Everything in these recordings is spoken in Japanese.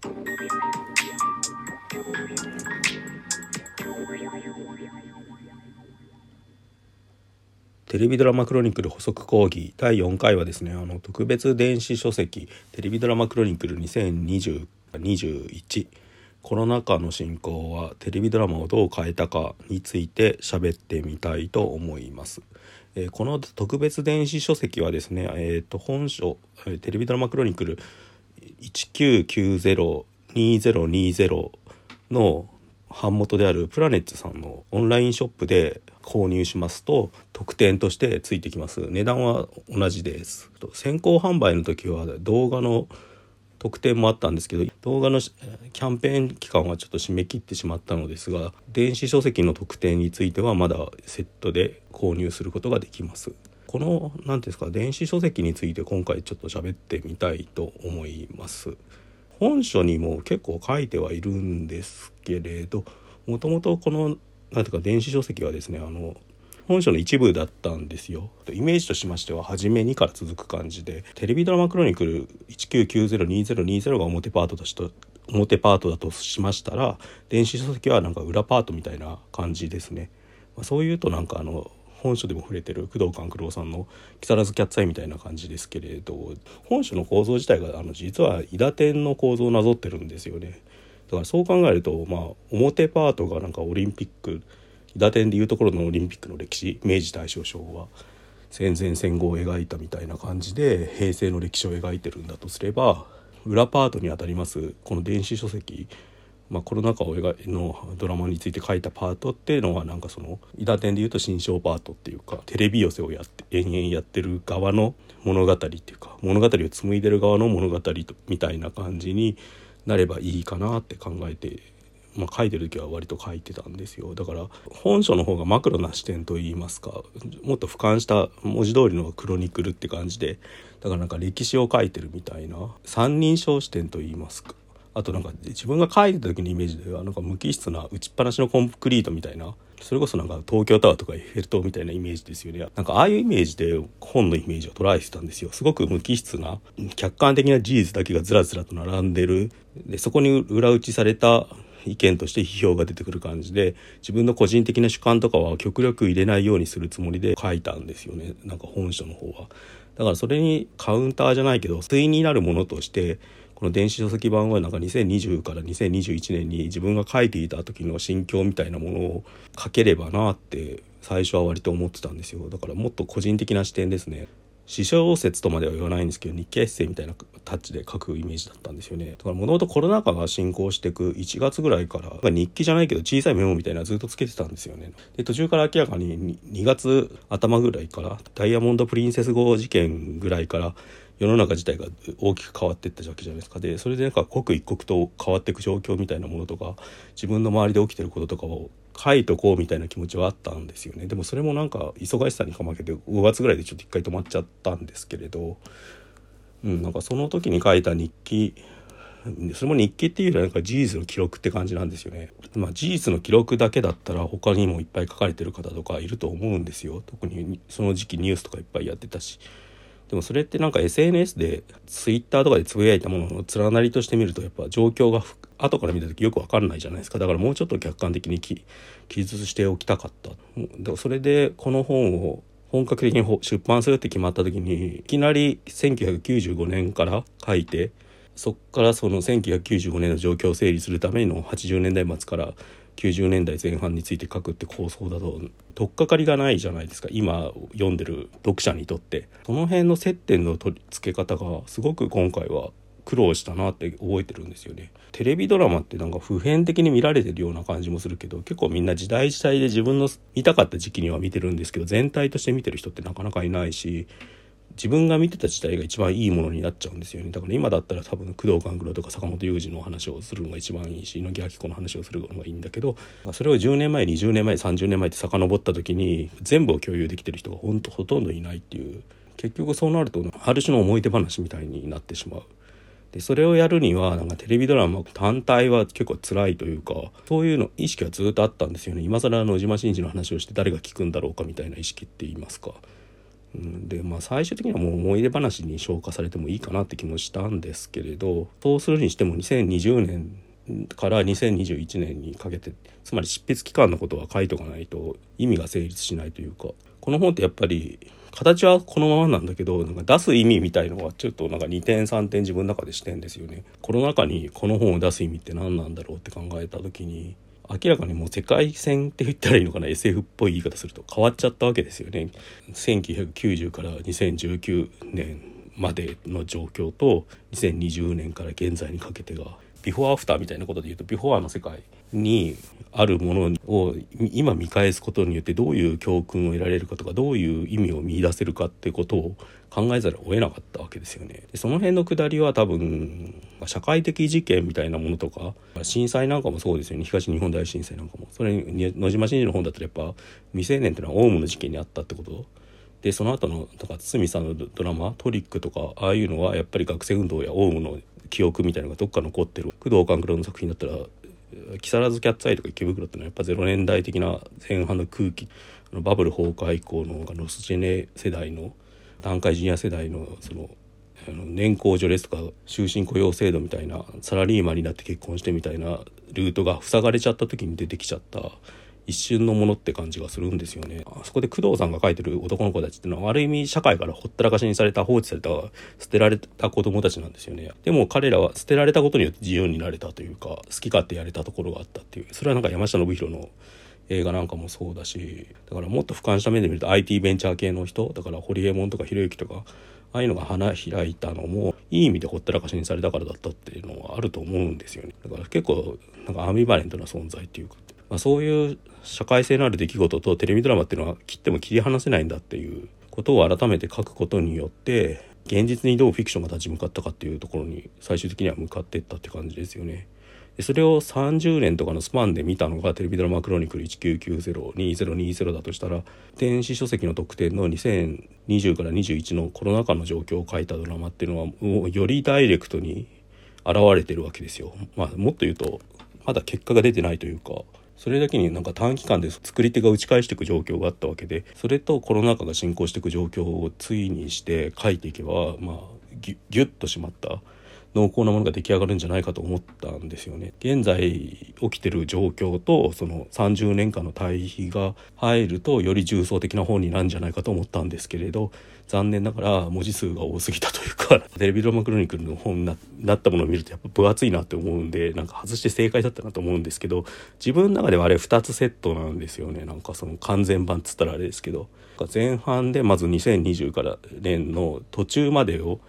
テレビドラマクロニクル補足講義第4回はですねあの特別電子書籍テレビドラマクロニクル2020-21コロナ禍の進行はテレビドラマをどう変えたかについて喋ってみたいと思います。えー、この特別電子書籍はですね、えー、と本書テレビドラマクロニクル19902020の版元であるプラネッツさんのオンラインショップで購入しますと特典としてついてきます。値段は同じです。先行販売の時は動画の特典もあったんです。けど動画のキャンペーン期間はちょっと締め切ってしまったのですが電子書籍の特典についてはまだセットで購入することができます。この何ですか電子書籍について今回ちょっと喋ってみたいと思います。本書にも結構書いてはいるんですけれどもともとこのなんていうか電子書籍はですねあの本書の一部だったんですよ。イメージとしましては初めにから続く感じでテレビドラマクロニクル19902020が表パートとして表パートだとしましたら電子書籍はなんか裏パートみたいな感じですね、まあ、そういうとなんかあの本書でも触れてる工藤官九郎さんの「木更津キャッツアイ」みたいな感じですけれど本書の構造自体があの実は伊達天の構造をなぞってるんですよね。だからそう考えると、まあ、表パートがなんかオリンピック打点でいうところのオリンピックの歴史明治大正昭和戦前戦後を描いたみたいな感じで平成の歴史を描いてるんだとすれば裏パートにあたりますこの電子書籍、まあ、コロナ禍を描のドラマについて書いたパートっていうのはなんかその伊達点でいうと新章パートっていうかテレビ寄せをやって延々やってる側の物語っていうか物語を紡いでる側の物語とみたいな感じになればいいかなって考えて、まあ、書いてる時は割と書いてたんですよ。だから本書の方がマクロな視点といいますかもっと俯瞰した文字通りのクロニクルって感じでだからなんか歴史を書いてるみたいな三人称視点といいますかあとなんか自分が書いてた時のイメージではなんか無機質な打ちっぱなしのコンクリートみたいなそれこそなんか東京タワーとかエッフェル塔みたいなイメージですよね。なんかああいうイメージで本のイメージを捉えてたんですよ。すごく無機質な客観的な事実だけがずらずらと並んでる。でそこに裏打ちされた意見として批評が出てくる感じで自分の個人的な主観とかは極力入れないようにするつもりで書いたんですよね。なんか本書の方は。だからそれにカウンターじゃないけど対になるものとしてこの電子書籍版はなんか2020から2021年に自分が書いていた時の心境みたいなものを書ければなって最初は割と思ってたんですよ。だからもっと個人的な視点ですね。詩小説とまでは言わないんですけど日記エッセイみたいなタッチで書くイメージだったんですよね。だからもともとコロナ禍が進行していく1月ぐらいから日記じゃないけど小さいメモみたいなずっとつけてたんですよね。で途中から明らかに2月頭ぐらいからダイヤモンド・プリンセス号事件ぐらいから世の中自体が大きく変わっていったわけじゃないですか。でそれでなんか刻一刻と変わっていく状況みたいなものとか自分の周りで起きてることとかを書いとこうみたいな気持ちはあったんですよねでもそれもなんか忙しさにかまけて5月ぐらいでちょっと一回止まっちゃったんですけれど、うん、なんかその時に書いた日記それも日記っていうよりはなんか事実の記録って感じなんですよね。まあ事実の記録だけだったら他にもいっぱい書かれてる方とかいると思うんですよ。特にその時期ニュースとかいっぱいやってたし。でもそれってなんか SNS で Twitter とかでつぶやいたものの連なりとしてみるとやっぱ状況が後から見た時よく分かんないじゃないですか。だからもうちょっと客観的に記述しておきたかった。それでこの本を本格的に出版するって決まった時にいきなり1995年から書いてそっからその1995年の状況を整理するための80年代末から90年代前半について書くって構想だと取っかかりがないじゃないですか。今読んでる読者にとって。その辺の接点の取り付け方がすごく今回は苦労したなって覚えてるんですよねテレビドラマってなんか普遍的に見られてるような感じもするけど結構みんな時代時代で自分の見たかった時期には見てるんですけど全体として見てる人ってなかなかいないし自分が見てた時代が一番いいものになっちゃうんですよねだから今だったら多分工藤官九郎とか坂本雄二の話をするのが一番いいし猪木明子の話をするのがいいんだけどそれを10年前20年前30年前って遡った時に全部を共有できてる人がほんとほとんどいないっていう結局そうなるとある種の思い出話みたいになってしまう。でそれをやるにはなんかテレビドラマ単体は結構辛いというかそういうの意識はずっとあったんですよね。今更野島伸二の話をして誰が聞くんだろうかみたいな意識って言いますか。うんでまあ最終的にはもう思い出話に消化されてもいいかなって気もしたんですけれどそうするにしても2020年から2021年にかけてつまり執筆期間のことは書いとかないと意味が成立しないというか。この本ってやっぱり形はこのままなんだけどなんか出す意味みたいのはちょっとなんか2点3点自分の中でしてんですよね。コロナ禍にこの本を出す意味って何なんだろうって考えた時に明らかにもう世界線って言ったらいいのかな？SF っぽい言い方すると変わっちゃったわけですよね。1990から2019年までの状況と2020年から現在にかけてがビフォーアフターみたいなことで言うとビフォーアの世界にあるものを今見返すことによってどういう教訓を得られるかとかどういう意味を見出せるかってことを考えざるを得なかったわけですよね。でその辺のくだりは多分社会的事件みたいなものとか震災なんかもそうですよね。東日本大震災なんかも。それに野島伸司の本だったらやっぱ未成年っていうのはオウムの事件にあったってこと。でその後のとか堤さんのドラマトリックとかああいうのはやっぱり学生運動やオウムの記憶みたいなのがどっか残ってる。工藤官九郎の作品だったら木更津キャッツアイとか池袋ってのはやっぱ0年代的な前半の空気バブル崩壊以降のロスジェネ世代の団塊ジュニア世代のそのあの年功序列とか終身雇用制度みたいなサラリーマンになって結婚してみたいなルートが塞がれちゃった時に出てきちゃった一瞬のものって感じがするんですよね。あそこで工藤さんが書いてる男の子たちってのはある意味社会からほったらかしにされた放置された捨てられた子供たちなんですよね。でも彼らは捨てられたことによって自由になれたというか好き勝手やれたところがあったっていうそれはなんか山下信弘の映画なんかもそうだしだからもっと俯瞰した目で見ると IT ベンチャー系の人だからホリエモンとかひろゆきとかああいうのが花開いたのもいい意味でほったらかしにされたからだったっていうのはあると思うんですよねだから結構なんかアミバレントな存在っていうかまあ、そういう社会性のある出来事とテレビドラマっていうのは切っても切り離せないんだっていうことを改めて書くことによって現実にどうフィクションが立ち向かったかっていうところに最終的には向かっていったって感じですよね。でそれを30年とかのスパンで見たのがテレビドラマクロニクル19902020だとしたら電子書籍の特典の2020から21のコロナ禍の状況を書いたドラマっていうのはもうよりダイレクトに現れてるわけですよ。まあ、もっと言うとまだ結果が出てないというかそれだけになんか短期間で作り手が打ち返していく状況があったわけでそれとコロナ禍が進行していく状況を対にして書いていけばまあギュギュッとしまった濃厚なものが出来上がるんじゃないかと思ったんですよね。現在起きてる状況とその30年間の対比が入るとより重層的な本になるんじゃないかと思ったんですけれど残念ながら文字数が多すぎたというか テレビドラマクロニクルの本になったものを見るとやっぱ分厚いなって思うんでなんか外して正解だったなと思うんですけど自分の中ではあれ2つセットなんですよねなんかその完全版っつったらあれですけど前半でまず2020から年の途中までを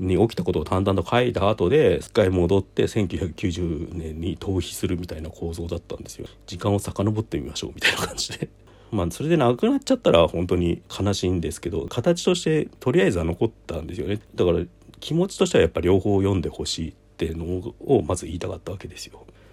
に起きたことを淡々と書いた後で一回戻って1990年に逃避するみたいな構造だったんですよ。時間を遡ってみましょうみたいな感じで。まあそれでなくなっちゃったら本当に悲しいんですけど形としてとりあえずは残ったんですよね。だから気持ちとしてはやっぱ両方読んでほしいっていうのをまず言いたかったわけですよ。